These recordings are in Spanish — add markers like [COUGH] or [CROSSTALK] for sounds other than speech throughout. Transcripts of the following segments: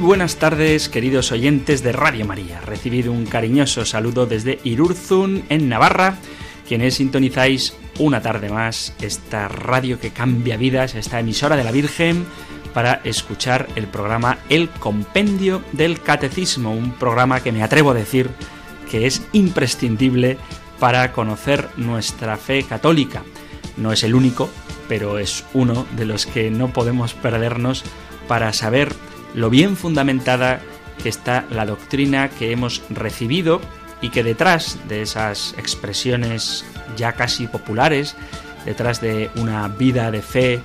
Buenas tardes, queridos oyentes de Radio María. Recibido un cariñoso saludo desde Irurzun, en Navarra, quienes sintonizáis una tarde más esta radio que cambia vidas, esta emisora de la Virgen, para escuchar el programa El Compendio del Catecismo, un programa que me atrevo a decir que es imprescindible para conocer nuestra fe católica. No es el único, pero es uno de los que no podemos perdernos para saber lo bien fundamentada que está la doctrina que hemos recibido y que detrás de esas expresiones ya casi populares, detrás de una vida de fe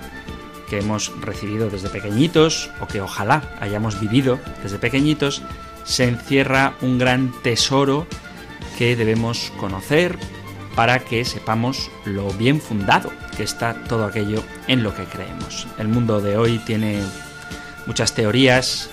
que hemos recibido desde pequeñitos o que ojalá hayamos vivido desde pequeñitos, se encierra un gran tesoro que debemos conocer para que sepamos lo bien fundado que está todo aquello en lo que creemos. El mundo de hoy tiene muchas teorías,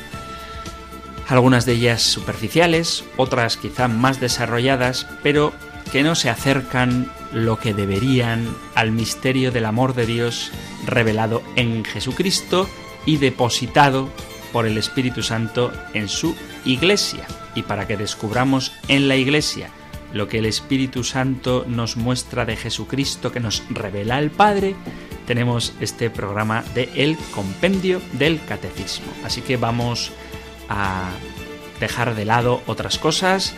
algunas de ellas superficiales, otras quizá más desarrolladas, pero que no se acercan lo que deberían al misterio del amor de Dios revelado en Jesucristo y depositado por el Espíritu Santo en su iglesia. Y para que descubramos en la iglesia lo que el Espíritu Santo nos muestra de Jesucristo que nos revela el Padre, tenemos este programa de El Compendio del Catecismo. Así que vamos a dejar de lado otras cosas,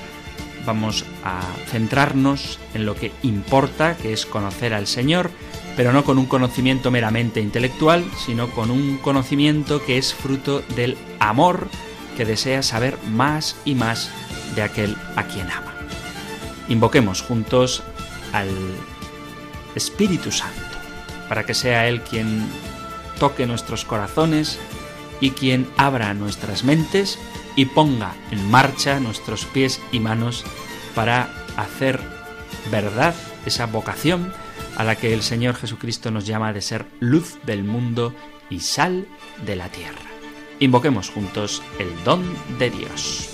vamos a centrarnos en lo que importa, que es conocer al Señor, pero no con un conocimiento meramente intelectual, sino con un conocimiento que es fruto del amor que desea saber más y más de aquel a quien ama. Invoquemos juntos al Espíritu Santo para que sea Él quien toque nuestros corazones y quien abra nuestras mentes y ponga en marcha nuestros pies y manos para hacer verdad esa vocación a la que el Señor Jesucristo nos llama de ser luz del mundo y sal de la tierra. Invoquemos juntos el don de Dios.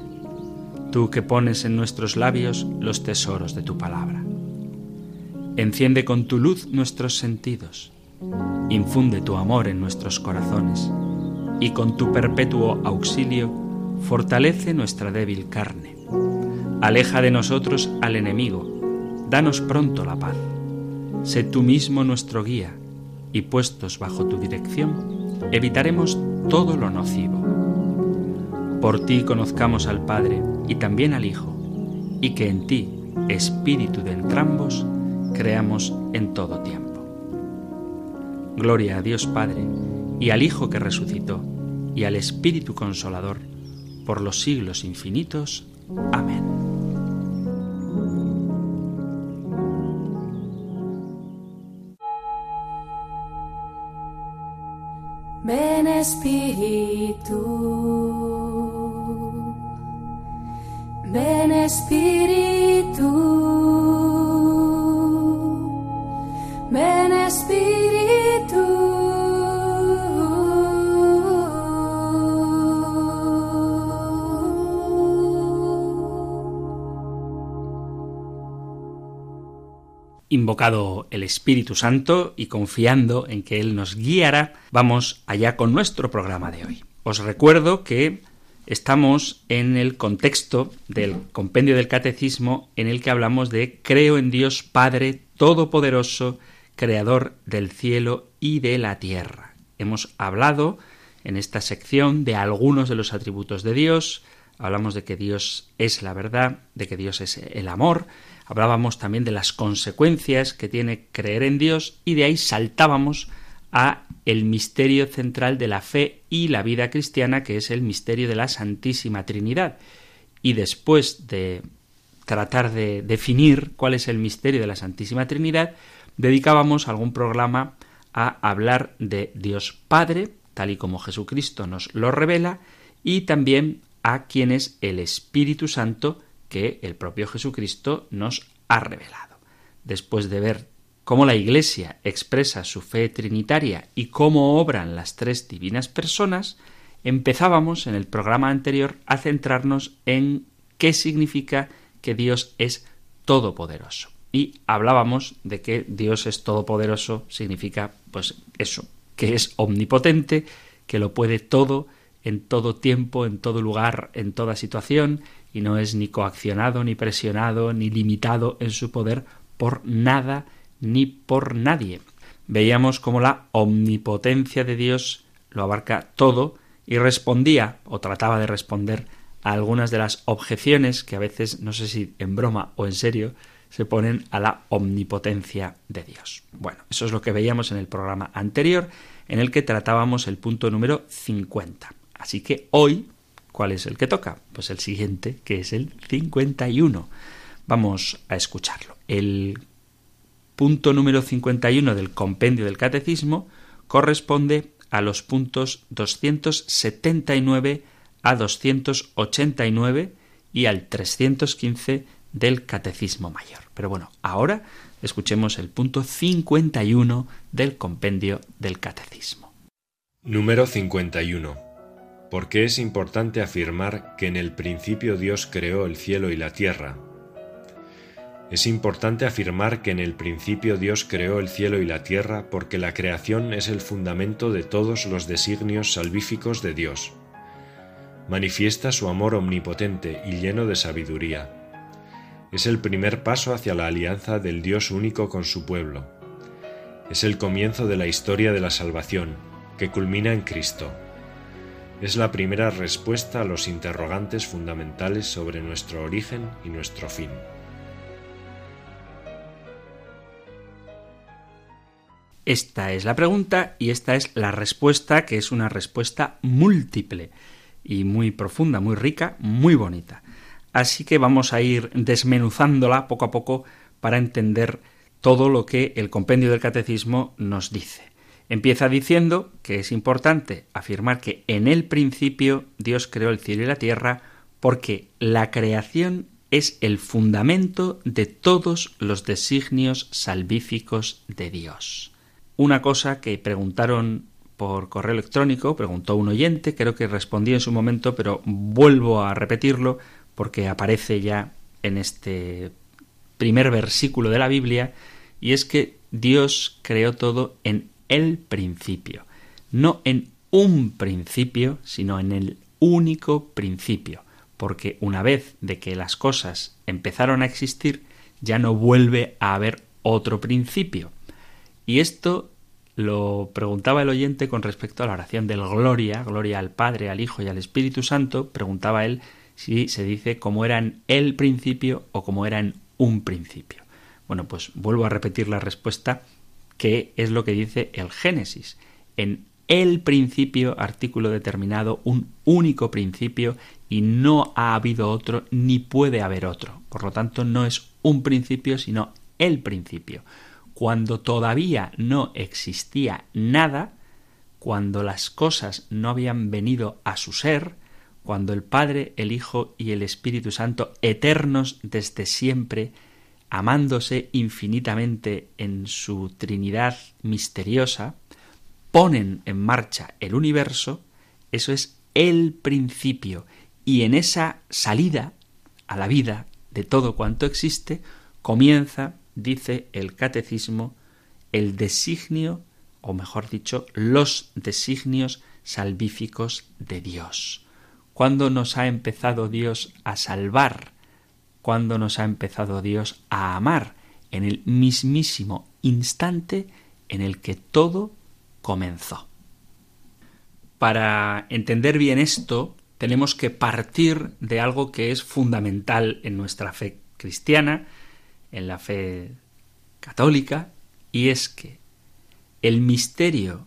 tú que pones en nuestros labios los tesoros de tu palabra. Enciende con tu luz nuestros sentidos, infunde tu amor en nuestros corazones y con tu perpetuo auxilio fortalece nuestra débil carne. Aleja de nosotros al enemigo, danos pronto la paz. Sé tú mismo nuestro guía y puestos bajo tu dirección, evitaremos todo lo nocivo. Por ti conozcamos al Padre, y también al Hijo, y que en ti, Espíritu de entrambos, creamos en todo tiempo. Gloria a Dios Padre, y al Hijo que resucitó, y al Espíritu Consolador, por los siglos infinitos. Amén. Ven Espíritu. Ven Espíritu, ven Espíritu. Invocado el Espíritu Santo y confiando en que Él nos guiará, vamos allá con nuestro programa de hoy. Os recuerdo que estamos en el contexto del compendio del catecismo en el que hablamos de creo en Dios Padre Todopoderoso, Creador del cielo y de la tierra. Hemos hablado en esta sección de algunos de los atributos de Dios, hablamos de que Dios es la verdad, de que Dios es el amor, hablábamos también de las consecuencias que tiene creer en Dios y de ahí saltábamos a el misterio central de la fe y la vida cristiana, que es el misterio de la Santísima Trinidad. Y después de tratar de definir cuál es el misterio de la Santísima Trinidad, dedicábamos algún programa a hablar de Dios Padre, tal y como Jesucristo nos lo revela, y también a quien es el Espíritu Santo que el propio Jesucristo nos ha revelado. Después de ver cómo la Iglesia expresa su fe trinitaria y cómo obran las tres divinas personas, empezábamos en el programa anterior a centrarnos en qué significa que Dios es todopoderoso. Y hablábamos de que Dios es todopoderoso significa pues eso, que es omnipotente, que lo puede todo, en todo tiempo, en todo lugar, en toda situación, y no es ni coaccionado, ni presionado, ni limitado en su poder por nada ni por nadie. Veíamos cómo la omnipotencia de Dios lo abarca todo y respondía o trataba de responder a algunas de las objeciones que a veces, no sé si en broma o en serio, se ponen a la omnipotencia de Dios. Bueno, eso es lo que veíamos en el programa anterior, en el que tratábamos el punto número 50. Así que hoy, ¿cuál es el que toca? Pues el siguiente, que es el 51. Vamos a escucharlo. El punto número 51 del compendio del catecismo corresponde a los puntos 279 a 289 y al 315 del catecismo mayor. Pero bueno, ahora escuchemos el punto 51 del compendio del catecismo. Número 51 ¿Por qué es importante afirmar que en el principio Dios creó el cielo y la tierra. Es importante afirmar que en el principio Dios creó el cielo y la tierra porque la creación es el fundamento de todos los designios salvíficos de Dios. Manifiesta su amor omnipotente y lleno de sabiduría. Es el primer paso hacia la alianza del Dios único con su pueblo. Es el comienzo de la historia de la salvación, que culmina en Cristo es la primera respuesta a los interrogantes fundamentales sobre nuestro origen y nuestro fin. Esta es la pregunta y esta es la respuesta, que es una respuesta múltiple y muy profunda, muy rica, muy bonita. Así que vamos a ir desmenuzándola poco a poco para entender todo lo que el compendio del catecismo nos dice. Empieza diciendo que es importante afirmar que en el principio Dios creó el cielo y la tierra porque la creación es el fundamento de todos los designios salvíficos de Dios. Una cosa que preguntaron por correo electrónico, preguntó un oyente, creo que respondí en su momento, pero vuelvo a repetirlo porque aparece ya en este primer versículo de la Biblia, y es que Dios creó todo en el principio. No en un principio, sino en el único principio. Porque una vez de que las cosas empezaron a existir, ya no vuelve a haber otro principio. Y esto lo preguntaba el oyente con respecto a la oración del Gloria, Gloria al Padre, al Hijo y al Espíritu Santo, preguntaba él si se dice como era en el principio o como era en un principio. Bueno, pues vuelvo a repetir la respuesta que es lo que dice el Génesis. En el principio, artículo determinado, un único principio y no ha habido otro ni puede haber otro. Por lo tanto, no es un principio, sino el principio. Cuando todavía no existía nada, cuando las cosas no habían venido a su ser, cuando el Padre, el Hijo y el Espíritu Santo, eternos desde siempre, amándose infinitamente en su Trinidad misteriosa, ponen en marcha el universo, eso es el principio, y en esa salida a la vida de todo cuanto existe, comienza dice el catecismo, el designio, o mejor dicho, los designios salvíficos de Dios. ¿Cuándo nos ha empezado Dios a salvar? ¿Cuándo nos ha empezado Dios a amar? En el mismísimo instante en el que todo comenzó. Para entender bien esto, tenemos que partir de algo que es fundamental en nuestra fe cristiana, en la fe católica, y es que el misterio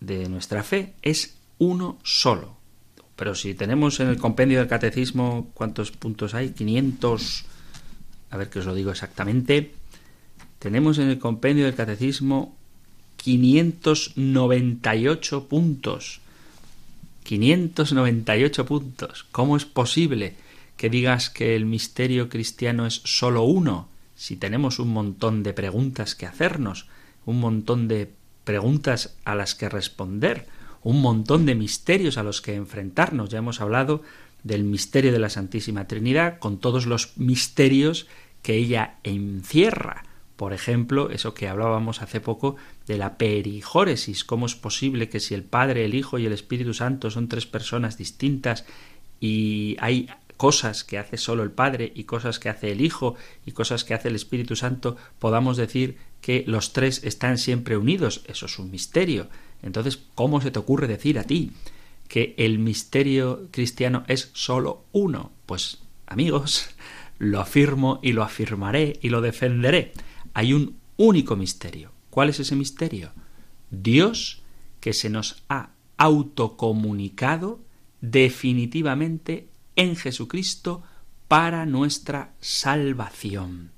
de nuestra fe es uno solo. Pero si tenemos en el compendio del catecismo, ¿cuántos puntos hay? 500, a ver que os lo digo exactamente. Tenemos en el compendio del catecismo 598 puntos. 598 puntos. ¿Cómo es posible que digas que el misterio cristiano es solo uno? Si tenemos un montón de preguntas que hacernos, un montón de preguntas a las que responder, un montón de misterios a los que enfrentarnos. Ya hemos hablado del misterio de la Santísima Trinidad con todos los misterios que ella encierra. Por ejemplo, eso que hablábamos hace poco de la perijóresis, cómo es posible que si el Padre, el Hijo y el Espíritu Santo son tres personas distintas y hay cosas que hace solo el Padre y cosas que hace el Hijo y cosas que hace el Espíritu Santo, podamos decir que los tres están siempre unidos. Eso es un misterio. Entonces, ¿cómo se te ocurre decir a ti que el misterio cristiano es solo uno? Pues, amigos, [LAUGHS] lo afirmo y lo afirmaré y lo defenderé. Hay un único misterio. ¿Cuál es ese misterio? Dios que se nos ha autocomunicado definitivamente en Jesucristo para nuestra salvación.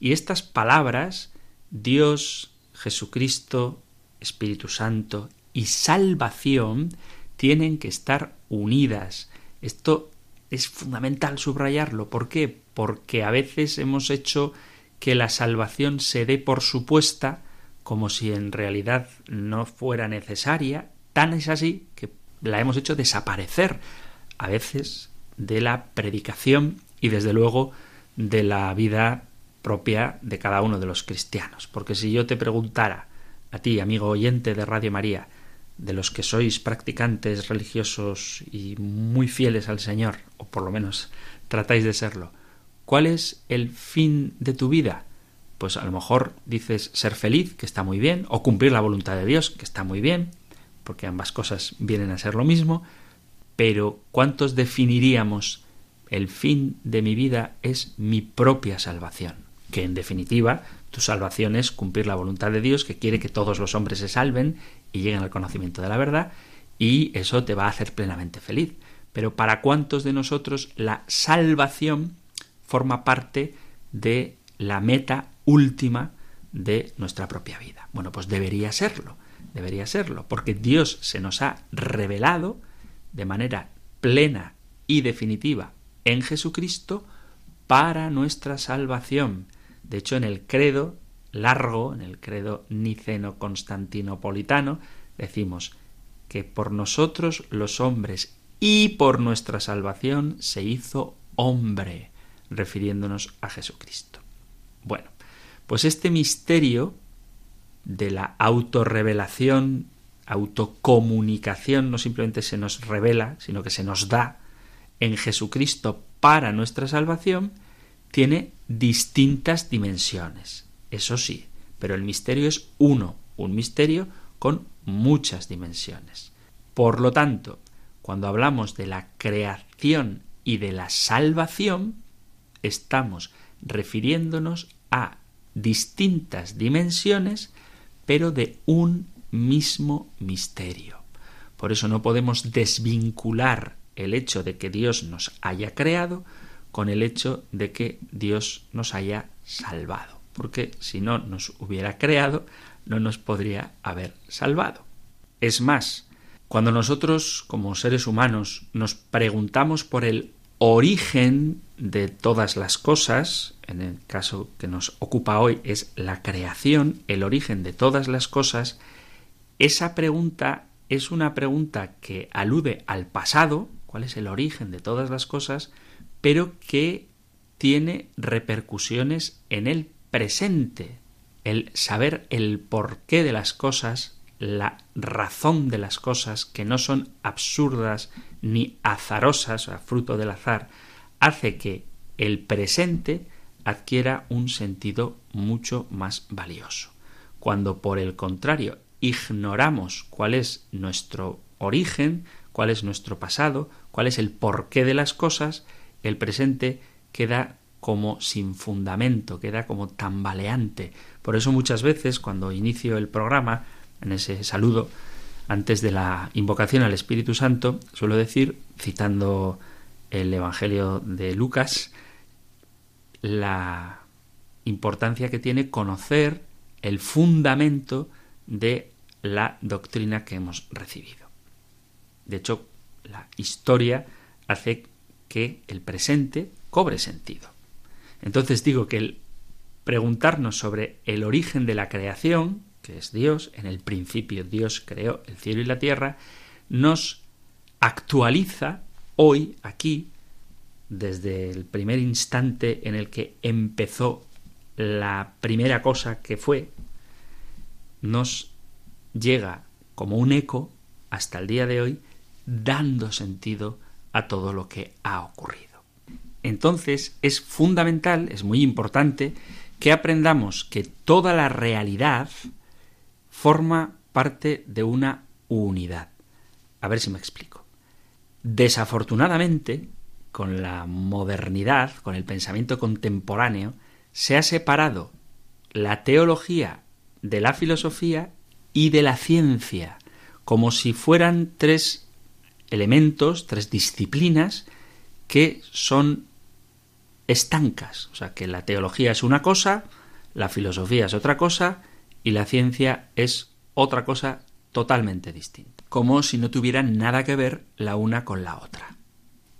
Y estas palabras, Dios, Jesucristo, Espíritu Santo y salvación tienen que estar unidas. Esto es fundamental subrayarlo. ¿Por qué? Porque a veces hemos hecho que la salvación se dé por supuesta como si en realidad no fuera necesaria. Tan es así que la hemos hecho desaparecer a veces de la predicación y desde luego de la vida propia de cada uno de los cristianos. Porque si yo te preguntara a ti, amigo oyente de Radio María, de los que sois practicantes religiosos y muy fieles al Señor, o por lo menos tratáis de serlo, ¿cuál es el fin de tu vida? Pues a lo mejor dices ser feliz, que está muy bien, o cumplir la voluntad de Dios, que está muy bien, porque ambas cosas vienen a ser lo mismo, pero ¿cuántos definiríamos el fin de mi vida es mi propia salvación? Que en definitiva tu salvación es cumplir la voluntad de Dios que quiere que todos los hombres se salven y lleguen al conocimiento de la verdad y eso te va a hacer plenamente feliz. Pero ¿para cuántos de nosotros la salvación forma parte de la meta última de nuestra propia vida? Bueno, pues debería serlo, debería serlo, porque Dios se nos ha revelado de manera plena y definitiva en Jesucristo para nuestra salvación. De hecho, en el credo largo, en el credo niceno-constantinopolitano, decimos que por nosotros los hombres y por nuestra salvación se hizo hombre, refiriéndonos a Jesucristo. Bueno, pues este misterio de la autorrevelación, autocomunicación, no simplemente se nos revela, sino que se nos da en Jesucristo para nuestra salvación, tiene distintas dimensiones. Eso sí, pero el misterio es uno, un misterio con muchas dimensiones. Por lo tanto, cuando hablamos de la creación y de la salvación, estamos refiriéndonos a distintas dimensiones, pero de un mismo misterio. Por eso no podemos desvincular el hecho de que Dios nos haya creado con el hecho de que Dios nos haya salvado, porque si no nos hubiera creado, no nos podría haber salvado. Es más, cuando nosotros como seres humanos nos preguntamos por el origen de todas las cosas, en el caso que nos ocupa hoy es la creación, el origen de todas las cosas, esa pregunta es una pregunta que alude al pasado, cuál es el origen de todas las cosas, pero que tiene repercusiones en el presente, el saber el porqué de las cosas, la razón de las cosas, que no son absurdas ni azarosas, o fruto del azar, hace que el presente adquiera un sentido mucho más valioso. Cuando por el contrario ignoramos cuál es nuestro origen, cuál es nuestro pasado, cuál es el porqué de las cosas, el presente queda como sin fundamento, queda como tambaleante. Por eso muchas veces cuando inicio el programa, en ese saludo, antes de la invocación al Espíritu Santo, suelo decir, citando el Evangelio de Lucas, la importancia que tiene conocer el fundamento de la doctrina que hemos recibido. De hecho, la historia hace que el presente cobre sentido. Entonces digo que el preguntarnos sobre el origen de la creación, que es Dios, en el principio Dios creó el cielo y la tierra, nos actualiza hoy, aquí, desde el primer instante en el que empezó la primera cosa que fue, nos llega como un eco hasta el día de hoy, dando sentido a todo lo que ha ocurrido. Entonces es fundamental, es muy importante, que aprendamos que toda la realidad forma parte de una unidad. A ver si me explico. Desafortunadamente, con la modernidad, con el pensamiento contemporáneo, se ha separado la teología de la filosofía y de la ciencia, como si fueran tres elementos, tres disciplinas que son estancas. O sea, que la teología es una cosa, la filosofía es otra cosa y la ciencia es otra cosa totalmente distinta. Como si no tuvieran nada que ver la una con la otra.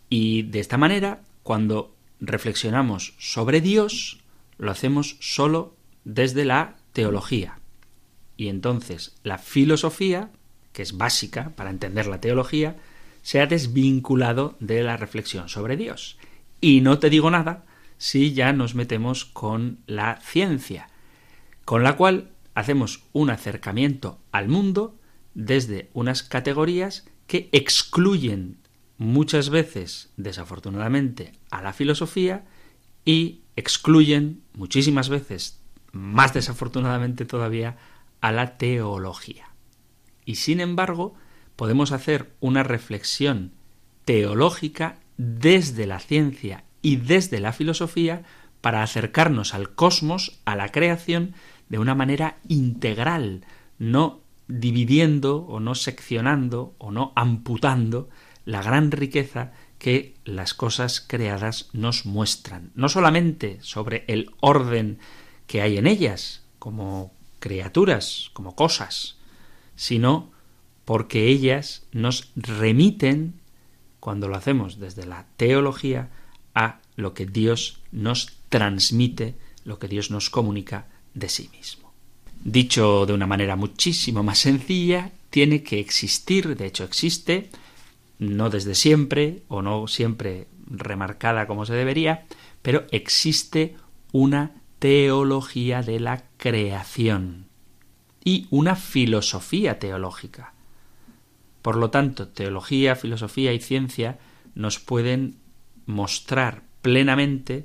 Y de esta manera, cuando reflexionamos sobre Dios, lo hacemos solo desde la teología. Y entonces la filosofía, que es básica para entender la teología, se ha desvinculado de la reflexión sobre Dios. Y no te digo nada si ya nos metemos con la ciencia, con la cual hacemos un acercamiento al mundo desde unas categorías que excluyen muchas veces, desafortunadamente, a la filosofía y excluyen muchísimas veces, más desafortunadamente todavía, a la teología. Y sin embargo, podemos hacer una reflexión teológica desde la ciencia y desde la filosofía para acercarnos al cosmos, a la creación, de una manera integral, no dividiendo o no seccionando o no amputando la gran riqueza que las cosas creadas nos muestran, no solamente sobre el orden que hay en ellas, como como cosas, sino porque ellas nos remiten cuando lo hacemos desde la teología, a lo que Dios nos transmite, lo que Dios nos comunica de sí mismo. Dicho de una manera muchísimo más sencilla, tiene que existir, de hecho existe, no desde siempre o no siempre remarcada como se debería, pero existe una teología de la creación y una filosofía teológica. Por lo tanto, teología, filosofía y ciencia nos pueden mostrar plenamente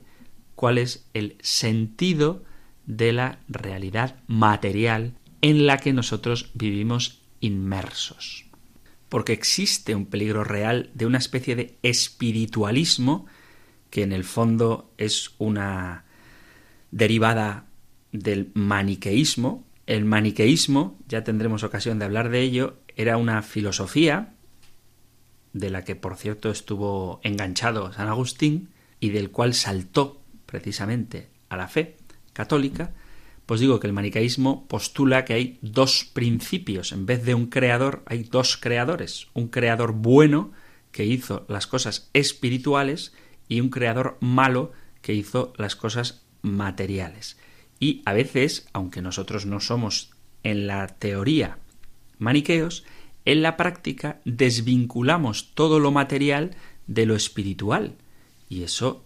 cuál es el sentido de la realidad material en la que nosotros vivimos inmersos. Porque existe un peligro real de una especie de espiritualismo que en el fondo es una derivada del maniqueísmo. El maniqueísmo, ya tendremos ocasión de hablar de ello, era una filosofía de la que por cierto estuvo enganchado San Agustín y del cual saltó precisamente a la fe católica, pues digo que el manicaísmo postula que hay dos principios, en vez de un creador hay dos creadores, un creador bueno que hizo las cosas espirituales y un creador malo que hizo las cosas materiales. Y a veces, aunque nosotros no somos en la teoría maniqueos, en la práctica desvinculamos todo lo material de lo espiritual. Y eso,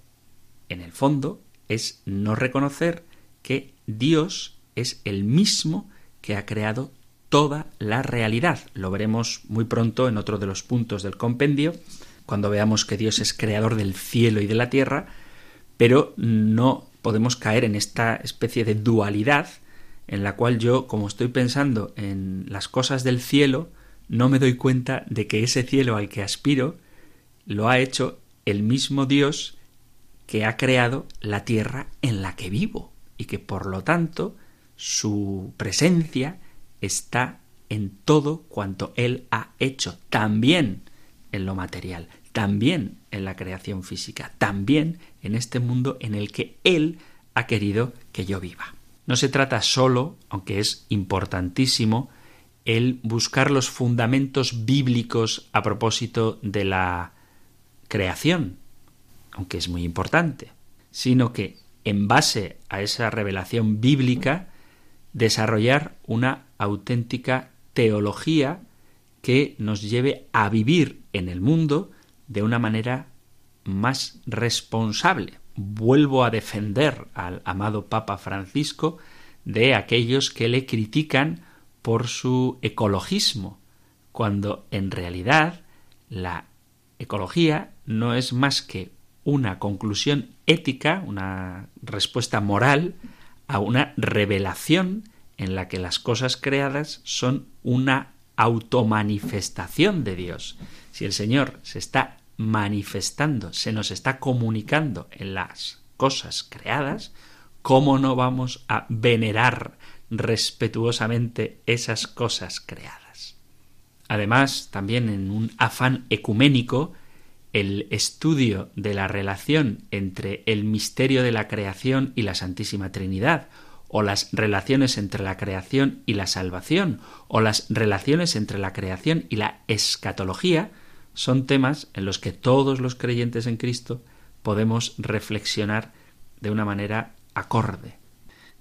en el fondo, es no reconocer que Dios es el mismo que ha creado toda la realidad. Lo veremos muy pronto en otro de los puntos del compendio, cuando veamos que Dios es creador del cielo y de la tierra, pero no podemos caer en esta especie de dualidad en la cual yo, como estoy pensando en las cosas del cielo, no me doy cuenta de que ese cielo al que aspiro lo ha hecho el mismo Dios que ha creado la tierra en la que vivo y que por lo tanto su presencia está en todo cuanto Él ha hecho, también en lo material, también en la creación física, también en este mundo en el que Él ha querido que yo viva. No se trata solo, aunque es importantísimo, el buscar los fundamentos bíblicos a propósito de la creación, aunque es muy importante, sino que en base a esa revelación bíblica desarrollar una auténtica teología que nos lleve a vivir en el mundo de una manera más responsable. Vuelvo a defender al amado Papa Francisco de aquellos que le critican por su ecologismo, cuando en realidad la ecología no es más que una conclusión ética, una respuesta moral a una revelación en la que las cosas creadas son una automanifestación de Dios. Si el Señor se está manifestando, se nos está comunicando en las cosas creadas, ¿cómo no vamos a venerar respetuosamente esas cosas creadas? Además, también en un afán ecuménico, el estudio de la relación entre el misterio de la creación y la Santísima Trinidad, o las relaciones entre la creación y la salvación, o las relaciones entre la creación y la escatología, son temas en los que todos los creyentes en Cristo podemos reflexionar de una manera acorde.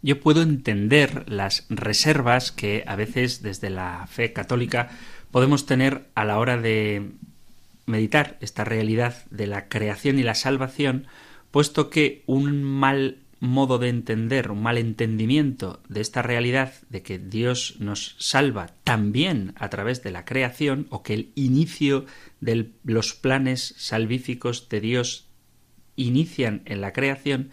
Yo puedo entender las reservas que a veces desde la fe católica podemos tener a la hora de meditar esta realidad de la creación y la salvación, puesto que un mal modo de entender, un mal entendimiento de esta realidad de que Dios nos salva también a través de la creación, o que el inicio de los planes salvíficos de Dios inician en la creación,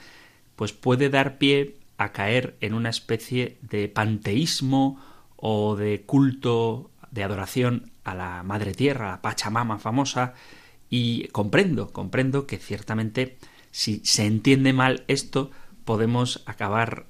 pues puede dar pie a caer en una especie de panteísmo o de culto de adoración a la Madre Tierra, a la Pachamama famosa, y comprendo, comprendo que ciertamente si se entiende mal esto, podemos acabar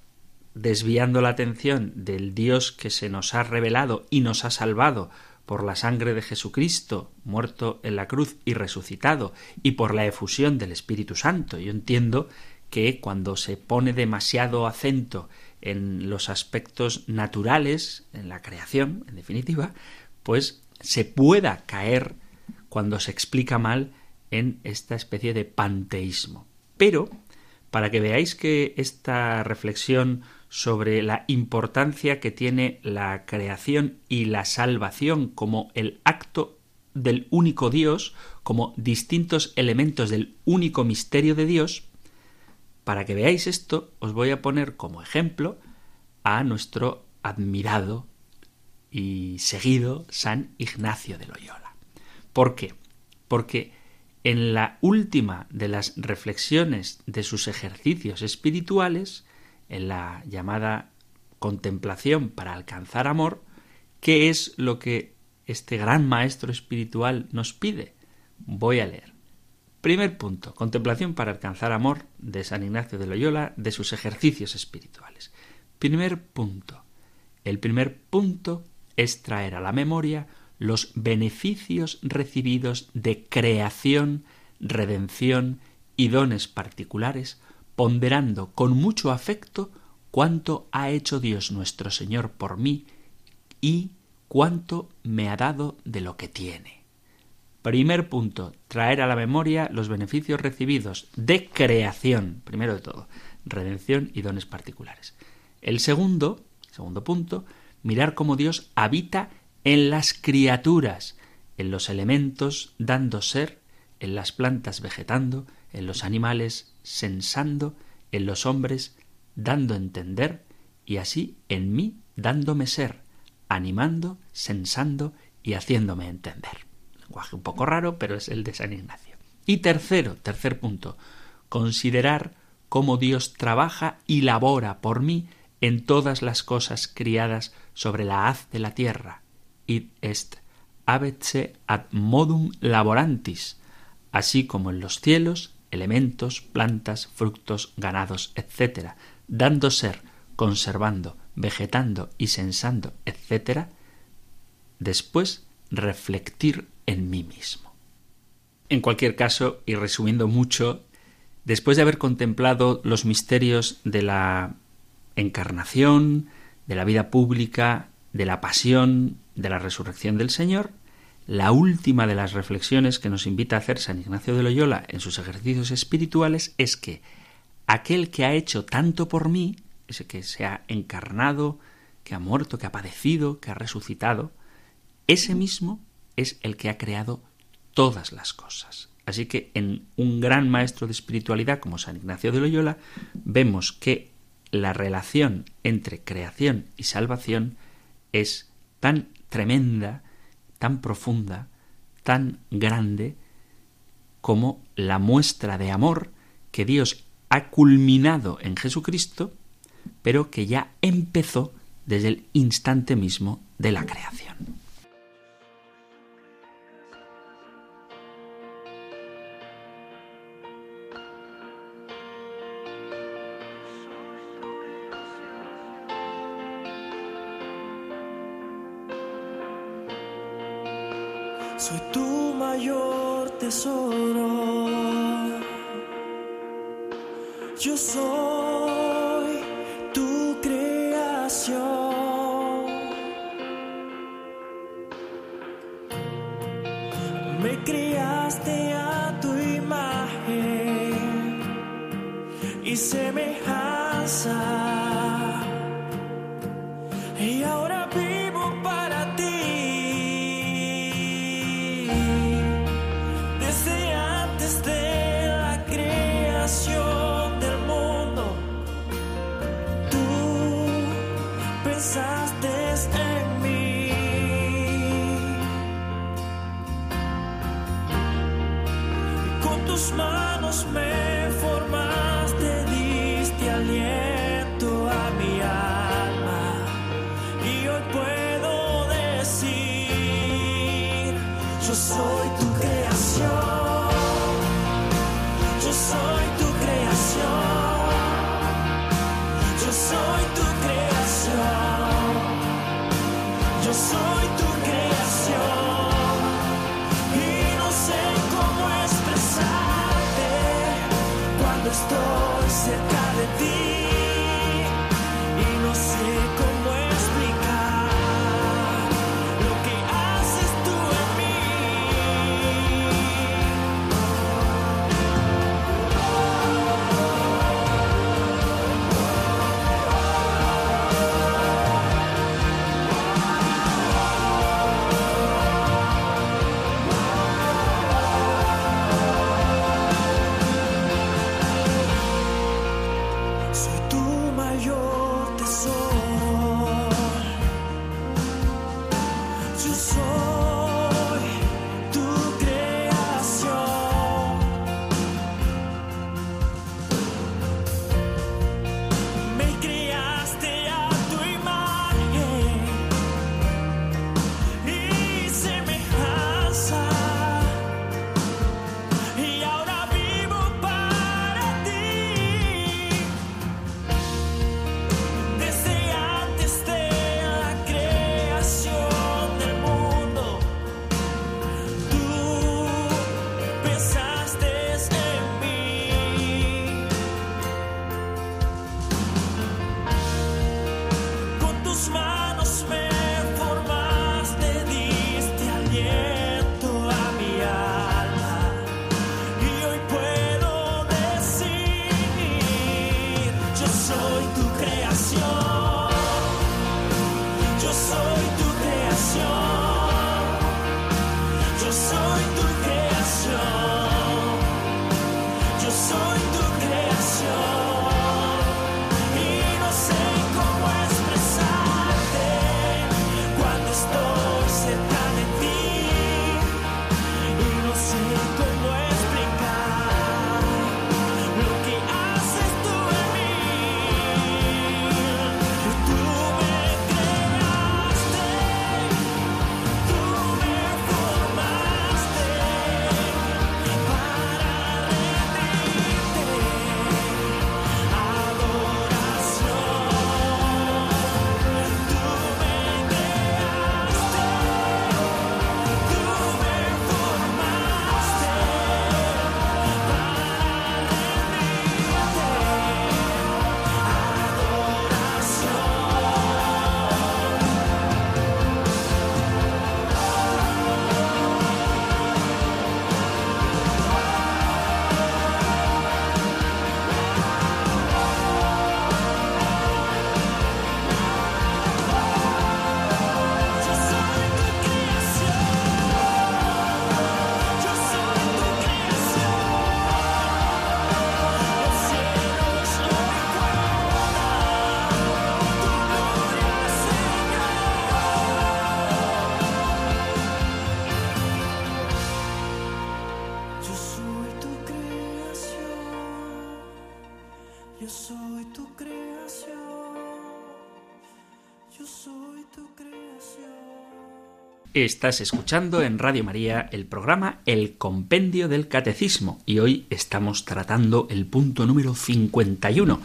desviando la atención del Dios que se nos ha revelado y nos ha salvado por la sangre de Jesucristo, muerto en la cruz y resucitado, y por la efusión del Espíritu Santo. Yo entiendo que cuando se pone demasiado acento en los aspectos naturales, en la creación, en definitiva, pues se pueda caer cuando se explica mal en esta especie de panteísmo. Pero, para que veáis que esta reflexión sobre la importancia que tiene la creación y la salvación como el acto del único Dios, como distintos elementos del único misterio de Dios, para que veáis esto, os voy a poner como ejemplo a nuestro admirado y seguido San Ignacio de Loyola. ¿Por qué? Porque en la última de las reflexiones de sus ejercicios espirituales, en la llamada contemplación para alcanzar amor, ¿qué es lo que este gran maestro espiritual nos pide? Voy a leer. Primer punto, contemplación para alcanzar amor de San Ignacio de Loyola, de sus ejercicios espirituales. Primer punto. El primer punto es traer a la memoria los beneficios recibidos de creación, redención y dones particulares, ponderando con mucho afecto cuánto ha hecho Dios nuestro Señor por mí y cuánto me ha dado de lo que tiene. Primer punto, traer a la memoria los beneficios recibidos de creación, primero de todo, redención y dones particulares. El segundo, segundo punto, mirar cómo Dios habita en las criaturas, en los elementos dando ser, en las plantas vegetando, en los animales sensando, en los hombres dando entender, y así en mí dándome ser, animando, sensando y haciéndome entender. Lenguaje un poco raro, pero es el de San Ignacio. Y tercero, tercer punto, considerar cómo Dios trabaja y labora por mí en todas las cosas criadas sobre la haz de la tierra. Id est abetse ad modum laborantis, así como en los cielos, elementos, plantas, frutos, ganados, etc., dando ser, conservando, vegetando y sensando, etc., después reflectir en mí mismo. En cualquier caso, y resumiendo mucho, después de haber contemplado los misterios de la encarnación, de la vida pública, de la pasión, de la resurrección del Señor, la última de las reflexiones que nos invita a hacer San Ignacio de Loyola en sus ejercicios espirituales es que aquel que ha hecho tanto por mí, ese que se ha encarnado, que ha muerto, que ha padecido, que ha resucitado, ese mismo es el que ha creado todas las cosas. Así que en un gran maestro de espiritualidad como San Ignacio de Loyola vemos que la relación entre creación y salvación es tan tremenda, tan profunda, tan grande, como la muestra de amor que Dios ha culminado en Jesucristo, pero que ya empezó desde el instante mismo de la creación. Estoy cerca de ti. Estás escuchando en Radio María el programa El Compendio del Catecismo y hoy estamos tratando el punto número 51.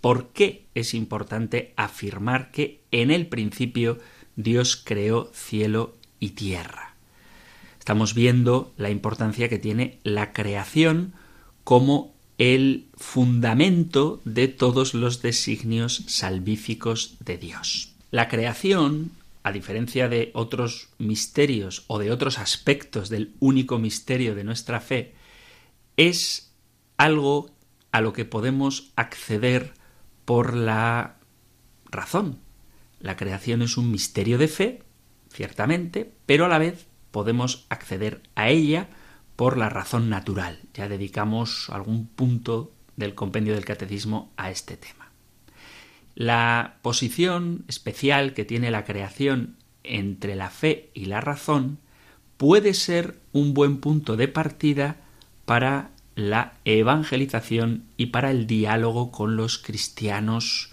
¿Por qué es importante afirmar que en el principio Dios creó cielo y tierra? Estamos viendo la importancia que tiene la creación como el fundamento de todos los designios salvíficos de Dios. La creación a diferencia de otros misterios o de otros aspectos del único misterio de nuestra fe, es algo a lo que podemos acceder por la razón. La creación es un misterio de fe, ciertamente, pero a la vez podemos acceder a ella por la razón natural. Ya dedicamos algún punto del compendio del catecismo a este tema. La posición especial que tiene la creación entre la fe y la razón puede ser un buen punto de partida para la evangelización y para el diálogo con los cristianos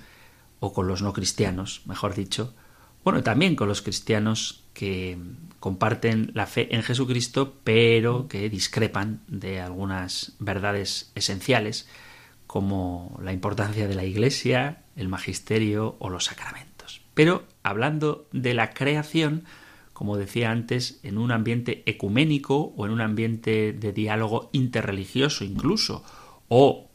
o con los no cristianos, mejor dicho, bueno, también con los cristianos que comparten la fe en Jesucristo, pero que discrepan de algunas verdades esenciales, como la importancia de la Iglesia, el magisterio o los sacramentos. Pero hablando de la creación, como decía antes, en un ambiente ecuménico o en un ambiente de diálogo interreligioso incluso, o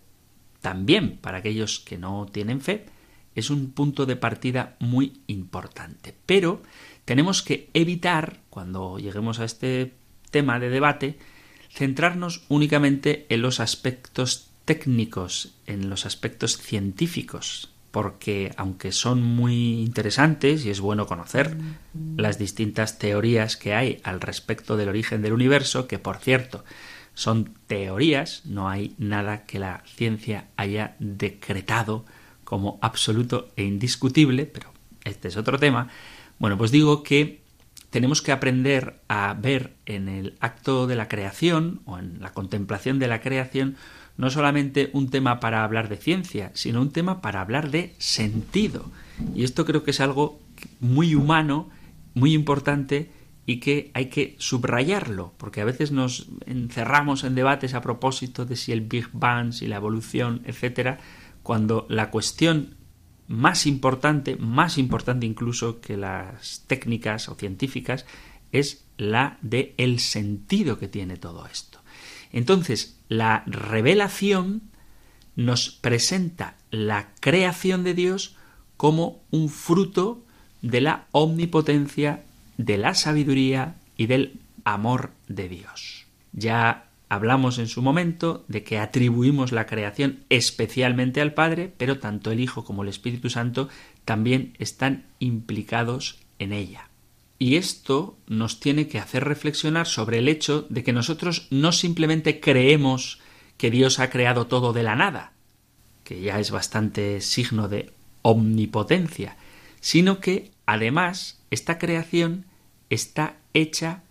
también para aquellos que no tienen fe, es un punto de partida muy importante. Pero tenemos que evitar, cuando lleguemos a este tema de debate, centrarnos únicamente en los aspectos técnicos, en los aspectos científicos, porque aunque son muy interesantes y es bueno conocer las distintas teorías que hay al respecto del origen del universo, que por cierto son teorías, no hay nada que la ciencia haya decretado como absoluto e indiscutible, pero este es otro tema, bueno, pues digo que tenemos que aprender a ver en el acto de la creación o en la contemplación de la creación no solamente un tema para hablar de ciencia, sino un tema para hablar de sentido. Y esto creo que es algo muy humano, muy importante y que hay que subrayarlo, porque a veces nos encerramos en debates a propósito de si el Big Bang, si la evolución, etcétera, cuando la cuestión más importante, más importante incluso que las técnicas o científicas, es la de el sentido que tiene todo esto. Entonces, la revelación nos presenta la creación de Dios como un fruto de la omnipotencia, de la sabiduría y del amor de Dios. Ya hablamos en su momento de que atribuimos la creación especialmente al Padre, pero tanto el Hijo como el Espíritu Santo también están implicados en ella. Y esto nos tiene que hacer reflexionar sobre el hecho de que nosotros no simplemente creemos que Dios ha creado todo de la nada, que ya es bastante signo de omnipotencia, sino que además esta creación está hecha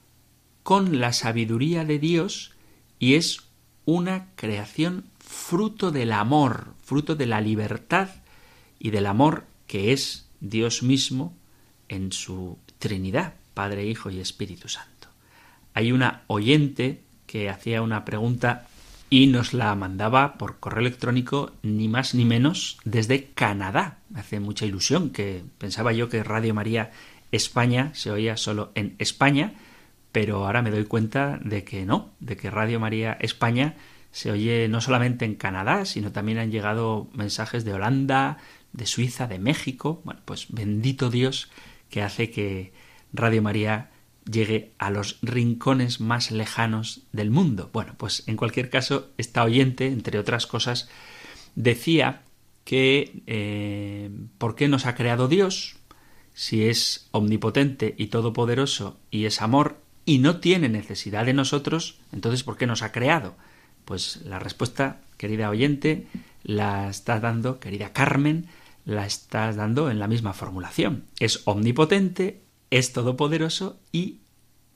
con la sabiduría de Dios y es una creación fruto del amor, fruto de la libertad y del amor que es Dios mismo en su Trinidad, Padre, Hijo y Espíritu Santo. Hay una oyente que hacía una pregunta y nos la mandaba por correo electrónico ni más ni menos desde Canadá. Me hace mucha ilusión que pensaba yo que Radio María España se oía solo en España, pero ahora me doy cuenta de que no, de que Radio María España se oye no solamente en Canadá, sino también han llegado mensajes de Holanda, de Suiza, de México. Bueno, pues bendito Dios que hace que Radio María llegue a los rincones más lejanos del mundo. Bueno, pues en cualquier caso, esta oyente, entre otras cosas, decía que eh, ¿por qué nos ha creado Dios? Si es omnipotente y todopoderoso y es amor y no tiene necesidad de nosotros, entonces ¿por qué nos ha creado? Pues la respuesta, querida oyente, la está dando, querida Carmen, la estás dando en la misma formulación. Es omnipotente, es todopoderoso y,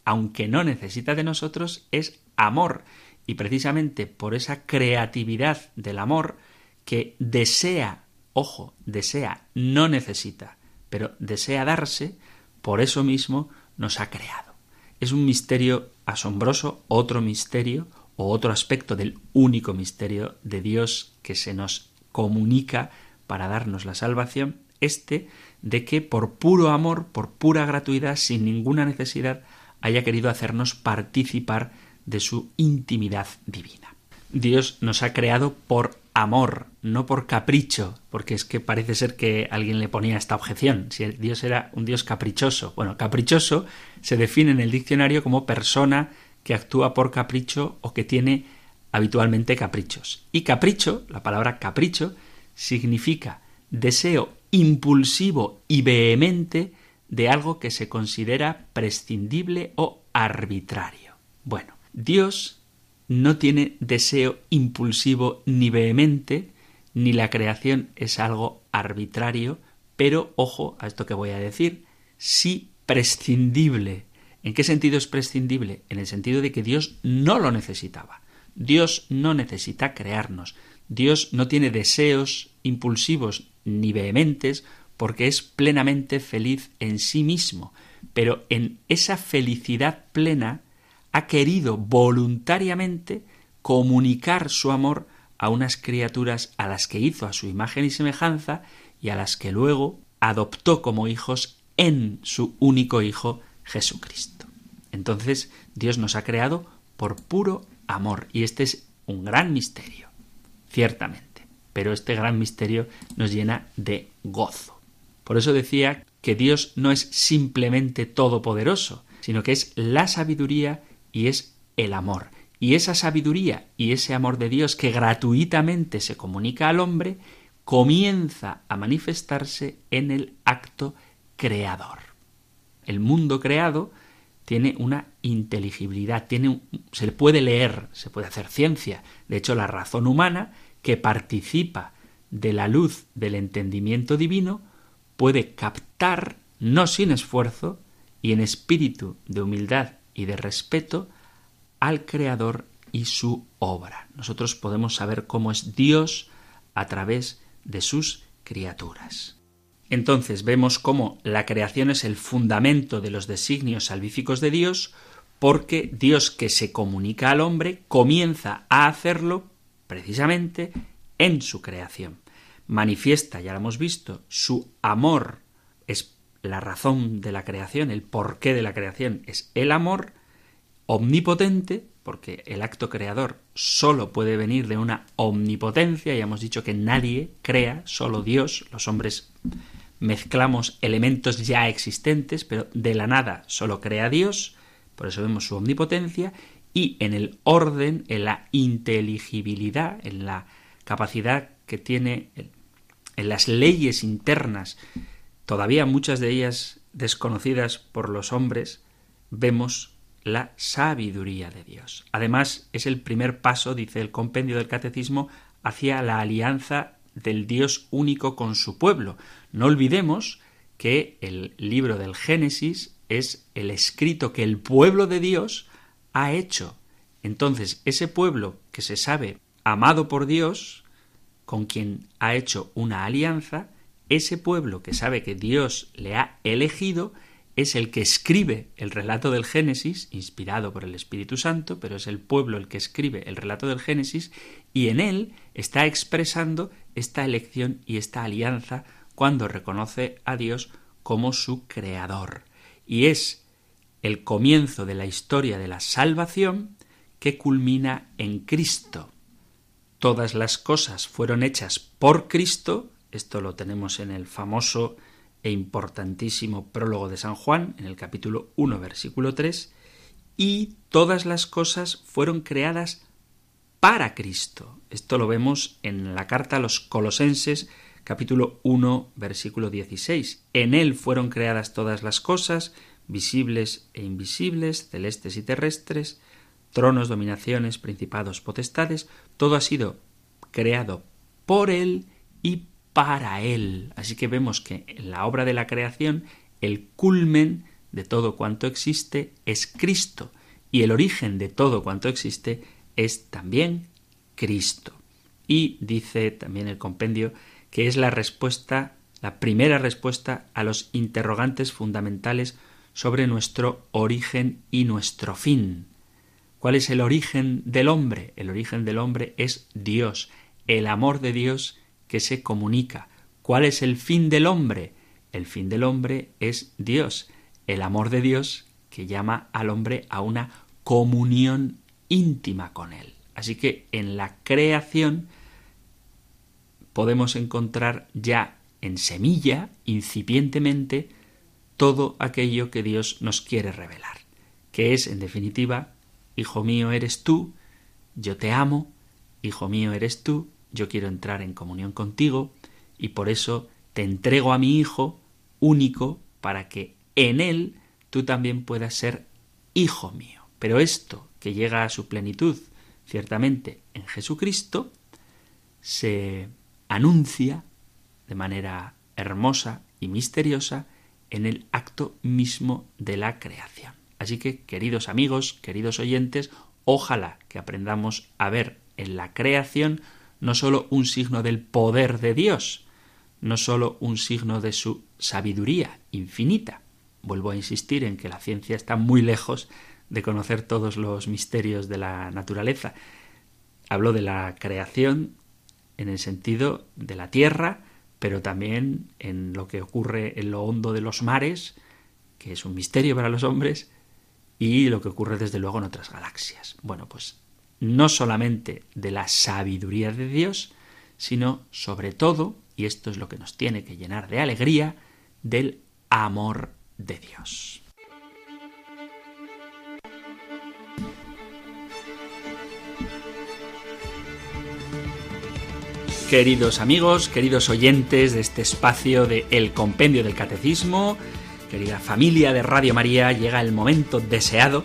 aunque no necesita de nosotros, es amor. Y precisamente por esa creatividad del amor que desea, ojo, desea, no necesita, pero desea darse, por eso mismo nos ha creado. Es un misterio asombroso, otro misterio o otro aspecto del único misterio de Dios que se nos comunica para darnos la salvación, este de que por puro amor, por pura gratuidad, sin ninguna necesidad, haya querido hacernos participar de su intimidad divina. Dios nos ha creado por amor, no por capricho, porque es que parece ser que alguien le ponía esta objeción, si Dios era un Dios caprichoso. Bueno, caprichoso se define en el diccionario como persona que actúa por capricho o que tiene habitualmente caprichos. Y capricho, la palabra capricho, significa deseo impulsivo y vehemente de algo que se considera prescindible o arbitrario. Bueno, Dios no tiene deseo impulsivo ni vehemente, ni la creación es algo arbitrario, pero ojo a esto que voy a decir, sí prescindible. ¿En qué sentido es prescindible? En el sentido de que Dios no lo necesitaba. Dios no necesita crearnos. Dios no tiene deseos impulsivos ni vehementes porque es plenamente feliz en sí mismo. Pero en esa felicidad plena ha querido voluntariamente comunicar su amor a unas criaturas a las que hizo a su imagen y semejanza y a las que luego adoptó como hijos en su único Hijo Jesucristo. Entonces Dios nos ha creado por puro amor y este es un gran misterio, ciertamente, pero este gran misterio nos llena de gozo. Por eso decía que Dios no es simplemente todopoderoso, sino que es la sabiduría y es el amor. Y esa sabiduría y ese amor de Dios que gratuitamente se comunica al hombre, comienza a manifestarse en el acto creador. El mundo creado tiene una inteligibilidad, tiene se le puede leer, se puede hacer ciencia. De hecho, la razón humana que participa de la luz del entendimiento divino puede captar, no sin esfuerzo, y en espíritu de humildad y de respeto al Creador y su obra. Nosotros podemos saber cómo es Dios a través de sus criaturas. Entonces vemos cómo la creación es el fundamento de los designios salvíficos de Dios, porque Dios que se comunica al hombre comienza a hacerlo precisamente en su creación. Manifiesta, ya lo hemos visto, su amor es la razón de la creación, el porqué de la creación es el amor omnipotente, porque el acto creador solo puede venir de una omnipotencia, ya hemos dicho que nadie crea, solo Dios, los hombres mezclamos elementos ya existentes, pero de la nada solo crea Dios, por eso vemos su omnipotencia, y en el orden, en la inteligibilidad, en la capacidad que tiene, en las leyes internas todavía muchas de ellas desconocidas por los hombres, vemos la sabiduría de Dios. Además, es el primer paso, dice el compendio del catecismo, hacia la alianza del Dios único con su pueblo. No olvidemos que el libro del Génesis es el escrito que el pueblo de Dios ha hecho. Entonces, ese pueblo que se sabe amado por Dios, con quien ha hecho una alianza, ese pueblo que sabe que Dios le ha elegido es el que escribe el relato del Génesis, inspirado por el Espíritu Santo, pero es el pueblo el que escribe el relato del Génesis, y en él está expresando esta elección y esta alianza cuando reconoce a Dios como su creador. Y es el comienzo de la historia de la salvación que culmina en Cristo. Todas las cosas fueron hechas por Cristo, esto lo tenemos en el famoso e importantísimo prólogo de San Juan, en el capítulo 1, versículo 3, y todas las cosas fueron creadas para Cristo. Esto lo vemos en la carta a los Colosenses, capítulo 1, versículo 16. En Él fueron creadas todas las cosas, visibles e invisibles, celestes y terrestres, tronos, dominaciones, principados, potestades, todo ha sido creado por Él y para Él. Así que vemos que en la obra de la creación el culmen de todo cuanto existe es Cristo y el origen de todo cuanto existe es también Cristo. y dice también el compendio que es la respuesta, la primera respuesta a los interrogantes fundamentales sobre nuestro origen y nuestro fin. ¿Cuál es el origen del hombre? El origen del hombre es Dios, el amor de Dios que se comunica. ¿Cuál es el fin del hombre? El fin del hombre es Dios, el amor de Dios que llama al hombre a una comunión íntima con él. Así que en la creación podemos encontrar ya en semilla, incipientemente, todo aquello que Dios nos quiere revelar, que es, en definitiva, Hijo mío eres tú, yo te amo, Hijo mío eres tú, yo quiero entrar en comunión contigo, y por eso te entrego a mi Hijo único para que en él tú también puedas ser Hijo mío. Pero esto, que llega a su plenitud, ciertamente, en Jesucristo, se anuncia de manera hermosa y misteriosa en el acto mismo de la creación. Así que, queridos amigos, queridos oyentes, ojalá que aprendamos a ver en la creación no sólo un signo del poder de Dios, no sólo un signo de su sabiduría infinita. Vuelvo a insistir en que la ciencia está muy lejos de conocer todos los misterios de la naturaleza. Hablo de la creación en el sentido de la tierra, pero también en lo que ocurre en lo hondo de los mares, que es un misterio para los hombres, y lo que ocurre desde luego en otras galaxias. Bueno, pues no solamente de la sabiduría de Dios, sino sobre todo, y esto es lo que nos tiene que llenar de alegría, del amor de Dios. Queridos amigos, queridos oyentes de este espacio de El Compendio del Catecismo, querida familia de Radio María, llega el momento deseado,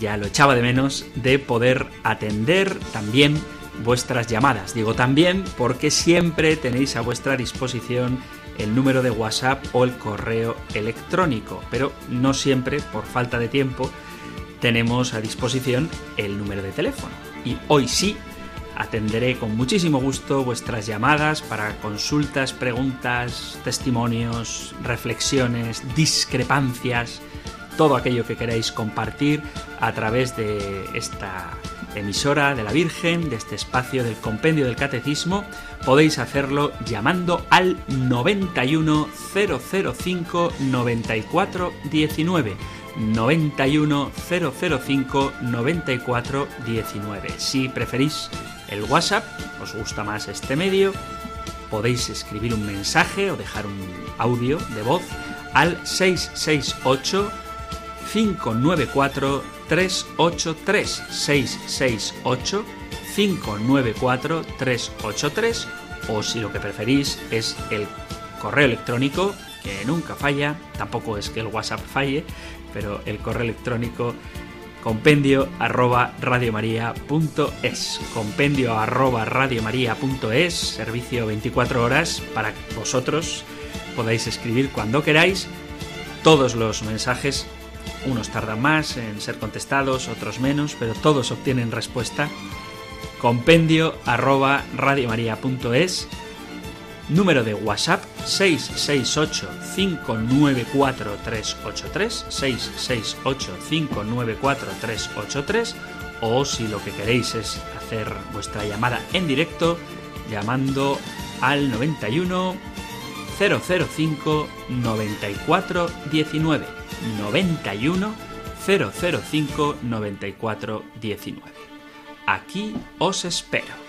ya lo echaba de menos, de poder atender también vuestras llamadas. Digo también porque siempre tenéis a vuestra disposición el número de WhatsApp o el correo electrónico, pero no siempre, por falta de tiempo, tenemos a disposición el número de teléfono. Y hoy sí Atenderé con muchísimo gusto vuestras llamadas para consultas, preguntas, testimonios, reflexiones, discrepancias, todo aquello que queráis compartir a través de esta emisora de la Virgen, de este espacio del Compendio del Catecismo, podéis hacerlo llamando al 91005 9419. 91 005 94 19. Si preferís el WhatsApp, os gusta más este medio, podéis escribir un mensaje o dejar un audio de voz al 668 594 383 668 594 383 o si lo que preferís es el correo electrónico que nunca falla, tampoco es que el WhatsApp falle, pero el correo electrónico compendio arroba radiomaria.es compendio arroba radiomaria.es servicio 24 horas para que vosotros podáis escribir cuando queráis. Todos los mensajes unos tardan más en ser contestados otros menos pero todos obtienen respuesta. Compendio arroba radiomaria.es número de WhatsApp 668-594-383, 668-594-383, o si lo que queréis es hacer vuestra llamada en directo, llamando al 91 005 94 19 91 005 94 19. Aquí os espero.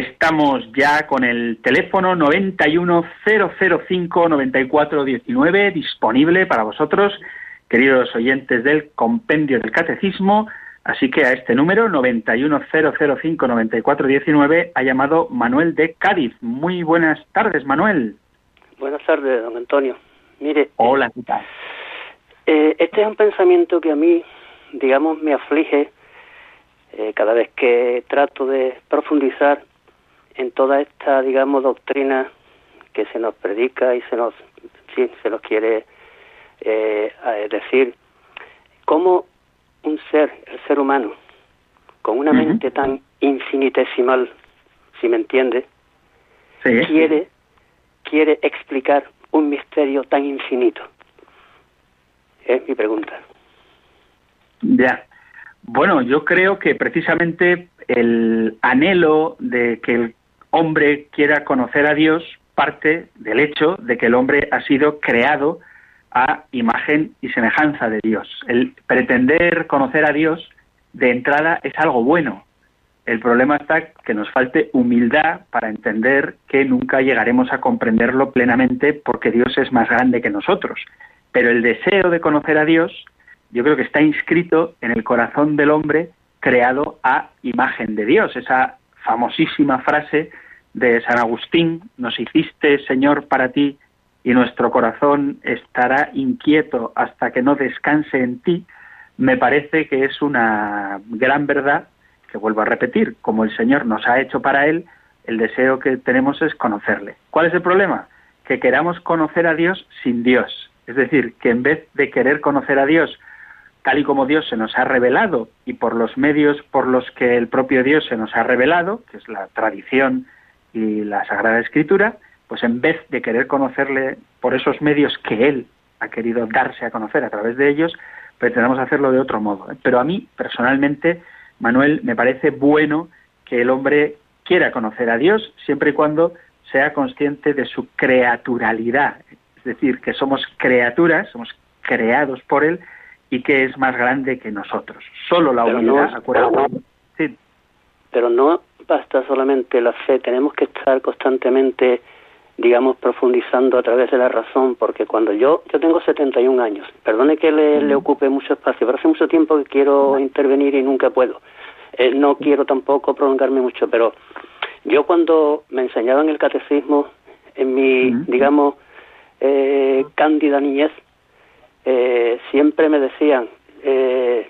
Estamos ya con el teléfono 910059419 disponible para vosotros, queridos oyentes del compendio del catecismo. Así que a este número 910059419 ha llamado Manuel de Cádiz. Muy buenas tardes, Manuel. Buenas tardes, don Antonio. Mire, Hola, ¿qué tal? eh, este es un pensamiento que a mí, digamos, me aflige eh, cada vez que trato de profundizar en toda esta, digamos, doctrina que se nos predica y se nos, sí, se nos quiere eh, decir. ¿Cómo un ser, el ser humano, con una mente tan infinitesimal, si me entiende, Sí. quiere, quiere explicar un misterio tan infinito? Es mi pregunta. Ya. Bueno, yo creo que precisamente el anhelo de que el hombre quiera conocer a Dios parte del hecho de que el hombre ha sido creado a imagen y semejanza de Dios. El pretender conocer a Dios de entrada es algo bueno. El problema está que nos falte humildad para entender que nunca llegaremos a comprenderlo plenamente porque Dios es más grande que nosotros. Pero el deseo de conocer a Dios yo creo que está inscrito en el corazón del hombre creado a imagen de Dios. Esa famosísima frase de San Agustín, nos hiciste, Señor, para ti, y nuestro corazón estará inquieto hasta que no descanse en ti, me parece que es una gran verdad que vuelvo a repetir, como el Señor nos ha hecho para Él, el deseo que tenemos es conocerle. ¿Cuál es el problema? Que queramos conocer a Dios sin Dios. Es decir, que en vez de querer conocer a Dios tal y como Dios se nos ha revelado y por los medios por los que el propio Dios se nos ha revelado, que es la tradición y la Sagrada Escritura, pues en vez de querer conocerle por esos medios que Él ha querido darse a conocer a través de ellos, pretendemos hacerlo de otro modo. Pero a mí, personalmente, Manuel, me parece bueno que el hombre quiera conocer a Dios siempre y cuando sea consciente de su creaturalidad, es decir, que somos criaturas, somos creados por Él y que es más grande que nosotros. Solo la Pero no- acuérdate. Sí, Pero no basta solamente la fe, tenemos que estar constantemente, digamos, profundizando a través de la razón, porque cuando yo, yo tengo 71 años, perdone que le, le ocupe mucho espacio, pero hace mucho tiempo que quiero intervenir y nunca puedo. Eh, no quiero tampoco prolongarme mucho, pero yo cuando me enseñaban el catecismo, en mi, digamos, eh, cándida niñez, eh, siempre me decían, eh,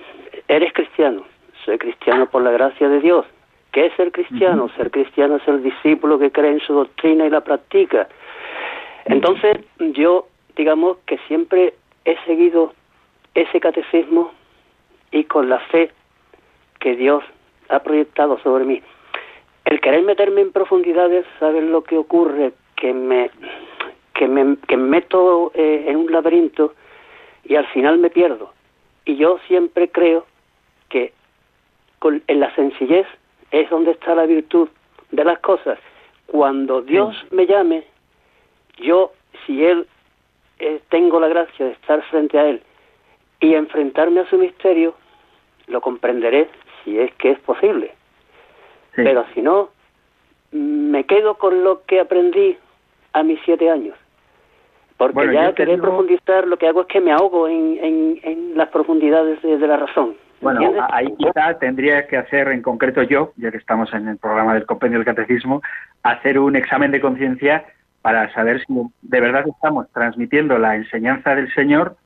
eres cristiano, soy cristiano por la gracia de Dios. ¿Qué es ser cristiano? Ser cristiano es el discípulo que cree en su doctrina y la practica. Entonces, yo, digamos que siempre he seguido ese catecismo y con la fe que Dios ha proyectado sobre mí. El querer meterme en profundidades, ¿sabes lo que ocurre? Que me, que me, que me meto eh, en un laberinto y al final me pierdo. Y yo siempre creo que con, en la sencillez es donde está la virtud de las cosas. Cuando Dios me llame, yo, si Él eh, tengo la gracia de estar frente a Él y enfrentarme a su misterio, lo comprenderé si es que es posible. sí. Pero si no, me quedo con lo que aprendí a mis siete años. Porque Bueno, ya querer digo- profundizar, lo que hago es que me ahogo en, en, en las profundidades de, de la razón. Bueno, ahí quizá tendría que hacer en concreto yo, ya que estamos en el programa del Compendio del Catecismo, hacer un examen de conciencia para saber si de verdad estamos transmitiendo la enseñanza del Señor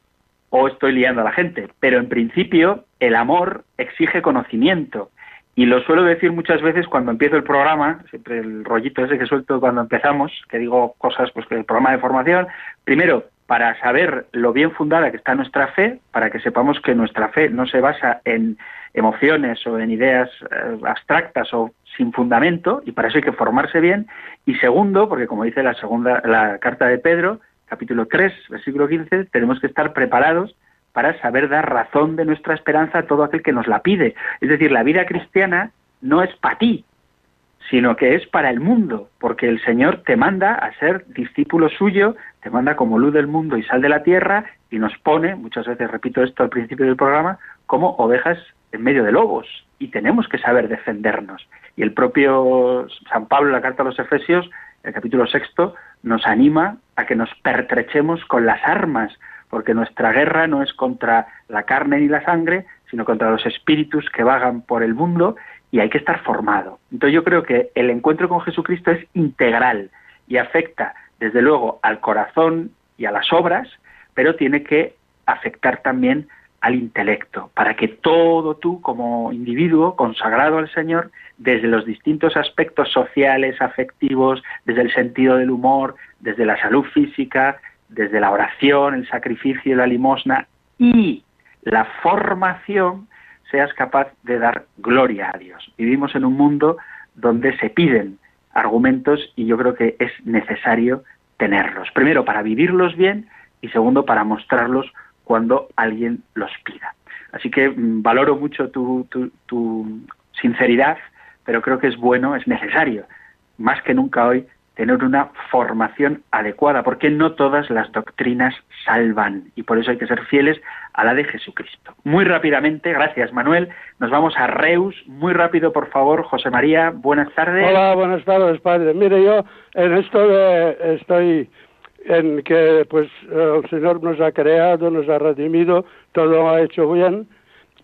o estoy liando a la gente. Pero en principio el amor exige conocimiento. Y lo suelo decir muchas veces cuando empiezo el programa, siempre el rollito ese que suelto cuando empezamos, que digo cosas, pues que el programa de formación, primero, para saber lo bien fundada que está nuestra fe, para que sepamos que nuestra fe no se basa en emociones o en ideas eh, abstractas o sin fundamento, y para eso hay que formarse bien. Y segundo, porque como dice la segunda, la carta de Pedro, capítulo 3, versículo 15, tenemos que estar preparados para saber dar razón de nuestra esperanza a todo aquel que nos la pide. Es decir, la vida cristiana no es para ti, sino que es para el mundo, porque el Señor te manda a ser discípulo suyo, te manda como luz del mundo y sal de la tierra y nos pone, muchas veces repito esto al principio del programa, como ovejas en medio de lobos y tenemos que saber defendernos. Y el propio San Pablo la carta a los Efesios, el capítulo sexto, nos anima a que nos pertrechemos con las armas, porque nuestra guerra no es contra la carne ni la sangre, sino contra los espíritus que vagan por el mundo y hay que estar formado. Entonces yo creo que el encuentro con Jesucristo es integral y afecta desde luego al corazón y a las obras, pero tiene que afectar también al intelecto, para que todo tú como individuo consagrado al Señor, desde los distintos aspectos sociales, afectivos, desde el sentido del humor, desde la salud física, desde la oración, el sacrificio, la limosna y la formación, seas capaz de dar gloria a Dios. Vivimos en un mundo donde se piden argumentos y yo creo que es necesario tenerlos. Primero, para vivirlos bien y segundo, para mostrarlos cuando alguien los pida. Así que mm, valoro mucho tu, tu, sinceridad, pero creo que es bueno, es necesario, más que nunca hoy, tener una formación adecuada, porque no todas las doctrinas salvan y por eso hay que ser fieles a la de Jesucristo. Muy rápidamente, gracias Manuel, nos vamos a Reus, muy rápido por favor, José María, buenas tardes. Hola, buenas tardes, padre. Mire, yo en esto estoy en que pues el Señor nos ha creado, nos ha redimido, todo ha hecho bien,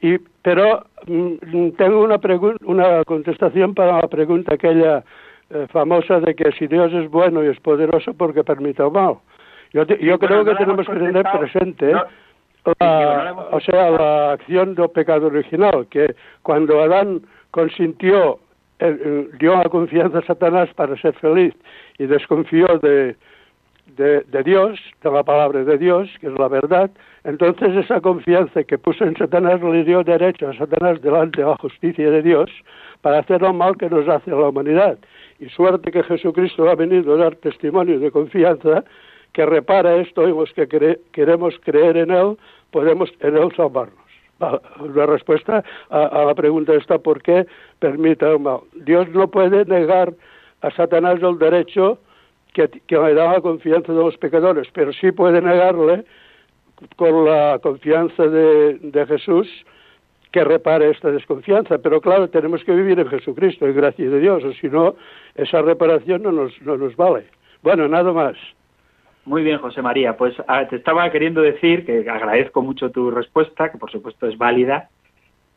y, pero mm, tengo una, una contestación para la pregunta aquella eh, famosa de que si Dios es bueno y es poderoso, porque permite el mal? Yo, yo creo que tenemos que tener presente o sea, la acción del pecado original, que cuando Adán consintió, dio la confianza a Satanás para ser feliz y desconfió de, de, Dios, de la palabra de Dios, que es la verdad, entonces esa confianza que puso en Satanás le dio derecho a Satanás delante de la justicia de Dios para hacer lo mal que nos hace a la humanidad. Y suerte que Jesucristo ha venido a dar testimonio de confianza que repara esto y los que queremos creer en Él, podemos en Él salvarnos. La respuesta a, la pregunta está ¿por qué permite el? Dios no puede negar a Satanás el derecho que, le da la confianza de los pecadores, pero sí puede negarle con la confianza de, Jesús que repare esta desconfianza. Pero claro, tenemos que vivir en Jesucristo, en gracia de Dios, o si no, esa reparación no nos, no nos vale. Bueno, nada más. Muy bien, José María. Pues ah, te estaba queriendo decir que agradezco mucho tu respuesta, que por supuesto es válida.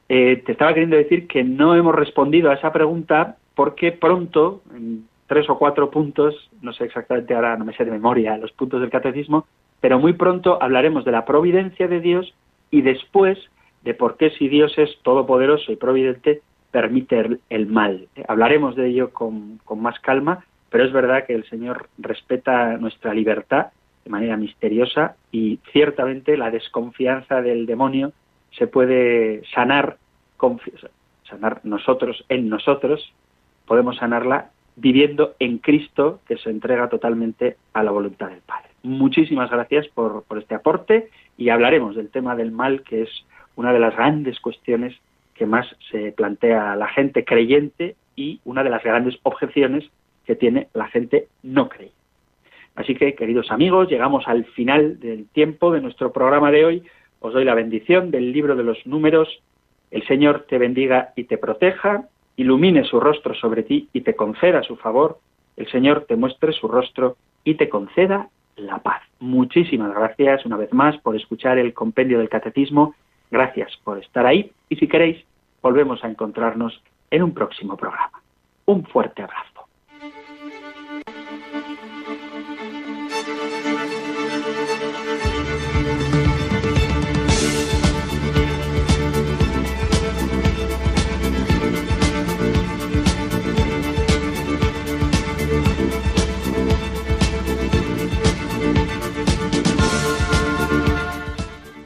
Eh, te estaba queriendo decir que no hemos respondido a esa pregunta porque pronto, en tres o cuatro puntos, no sé exactamente ahora, no me sé de memoria los puntos del catecismo, pero muy pronto hablaremos de la providencia de Dios y después de por qué si Dios es todopoderoso y providente permite el, mal. Hablaremos de ello con, con más calma, pero es verdad que el Señor respeta nuestra libertad de manera misteriosa y ciertamente la desconfianza del demonio se puede sanar, sanar nosotros en nosotros, podemos sanarla viviendo en Cristo que se entrega totalmente a la voluntad del Padre. Muchísimas gracias por, por este aporte y hablaremos del tema del mal, que es una de las grandes cuestiones que más se plantea la gente creyente y una de las grandes objeciones que tiene la gente no creyente. Así que, queridos amigos, llegamos al final del tiempo de nuestro programa de hoy. Os doy la bendición del libro de los números. El Señor te bendiga y te proteja ilumine su rostro sobre ti y te conceda su favor, el Señor te muestre su rostro y te conceda la paz. Muchísimas gracias una vez más por escuchar el compendio del catecismo, gracias por estar ahí y si queréis, volvemos a encontrarnos en un próximo programa. Un fuerte abrazo.